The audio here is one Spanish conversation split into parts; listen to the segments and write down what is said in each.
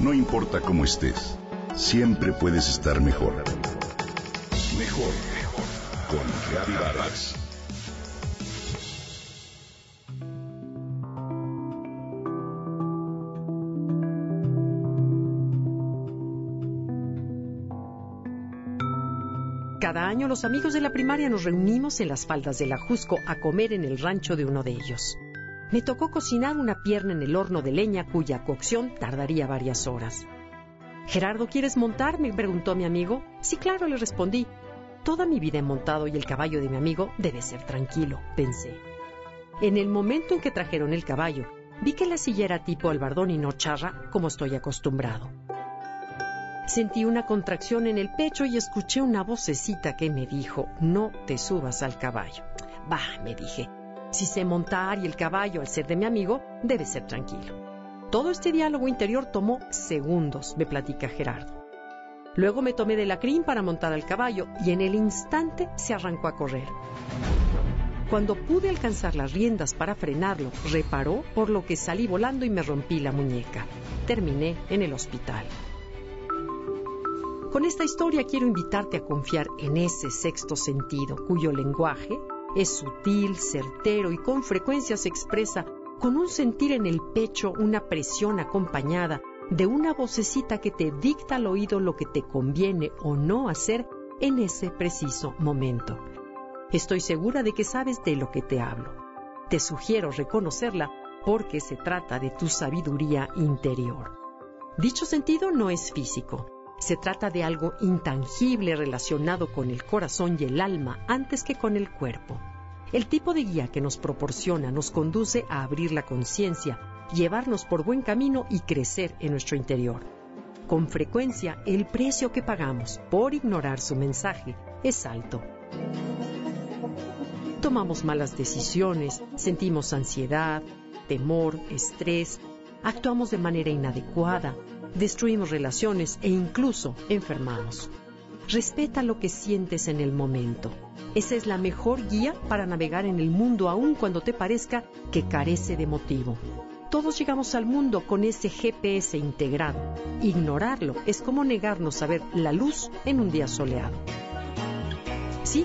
No importa cómo estés, siempre puedes estar mejor. Mejor, mejor. Con Reavivadas. Cada año los amigos de la primaria nos reunimos en las faldas del Ajusco a comer en el rancho de uno de ellos. Me tocó cocinar una pierna en el horno de leña cuya cocción tardaría varias horas. Gerardo, ¿quieres montar? me preguntó mi amigo. Sí, claro, le respondí. Toda mi vida he montado y el caballo de mi amigo debe ser tranquilo, pensé. En el momento en que trajeron el caballo, vi que la silla era tipo albardón y no charra, como estoy acostumbrado. Sentí una contracción en el pecho y escuché una vocecita que me dijo, no te subas al caballo. Bah, me dije, si sé montar y el caballo, al ser de mi amigo, debe ser tranquilo. Todo este diálogo interior tomó segundos, me platica Gerardo. Luego me tomé de la crin para montar al caballo y en el instante se arrancó a correr. Cuando pude alcanzar las riendas para frenarlo, reparó, por lo que salí volando y me rompí la muñeca. Terminé en el hospital. Con esta historia quiero invitarte a confiar en ese sexto sentido, cuyo lenguaje es sutil, certero y con frecuencia se expresa con un sentir en el pecho, una presión acompañada de una vocecita que te dicta al oído lo que te conviene o no hacer en ese preciso momento. Estoy segura de que sabes de lo que te hablo. Te sugiero reconocerla porque se trata de tu sabiduría interior. Dicho sentido no es físico, se trata de algo intangible relacionado con el corazón y el alma antes que con el cuerpo. El tipo de guía que nos proporciona nos conduce a abrir la conciencia, llevarnos por buen camino y crecer en nuestro interior. Con frecuencia, el precio que pagamos por ignorar su mensaje es alto. Tomamos malas decisiones, sentimos ansiedad, temor, estrés, actuamos de manera inadecuada, destruimos relaciones e incluso enfermamos. Respeta lo que sientes en el momento. Esa es la mejor guía para navegar en el mundo aun cuando te parezca que carece de motivo. Todos llegamos al mundo con ese GPS integrado. Ignorarlo es como negarnos a ver la luz en un día soleado. Sí,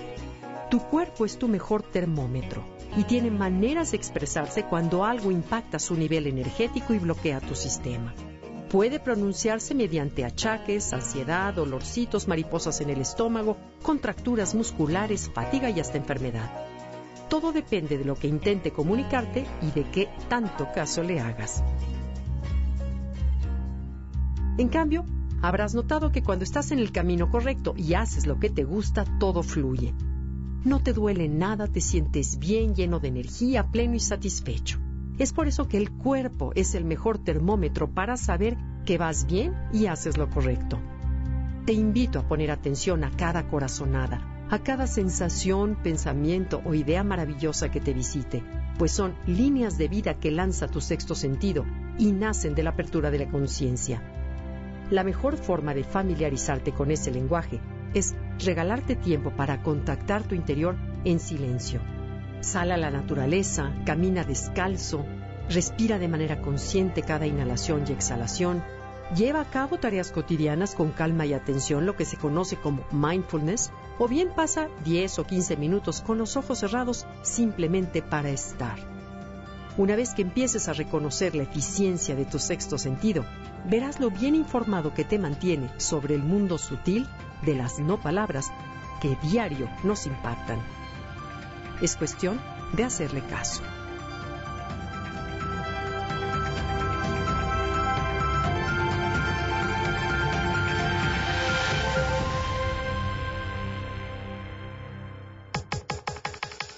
tu cuerpo es tu mejor termómetro y tiene maneras de expresarse cuando algo impacta su nivel energético y bloquea tu sistema. Puede pronunciarse mediante achaques, ansiedad, dolorcitos, mariposas en el estómago, contracturas musculares, fatiga y hasta enfermedad. Todo depende de lo que intente comunicarte y de qué tanto caso le hagas. En cambio, habrás notado que cuando estás en el camino correcto y haces lo que te gusta, todo fluye. No te duele nada, te sientes bien, lleno de energía, pleno y satisfecho. Es por eso que el cuerpo es el mejor termómetro para saber que vas bien y haces lo correcto. Te invito a poner atención a cada corazonada, a cada sensación, pensamiento o idea maravillosa que te visite, pues son líneas de vida que lanza tu sexto sentido y nacen de la apertura de la conciencia. La mejor forma de familiarizarte con ese lenguaje es regalarte tiempo para contactar tu interior en silencio Sal a la naturaleza, camina descalzo, respira de manera consciente cada inhalación y exhalación, lleva a cabo tareas cotidianas con calma y atención, lo que se conoce como mindfulness, o bien pasa 10 o 15 minutos con los ojos cerrados simplemente para estar. Una vez que empieces a reconocer la eficiencia de tu sexto sentido, verás lo bien informado que te mantiene sobre el mundo sutil de las no palabras que diario nos impactan. Es cuestión de hacerle caso.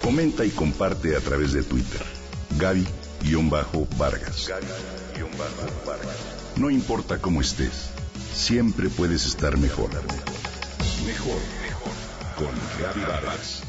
Comenta y comparte a través de Twitter. Gaby-Vargas. No importa cómo estés, siempre puedes estar mejor. Mejor, mejor. Con Gaby Vargas.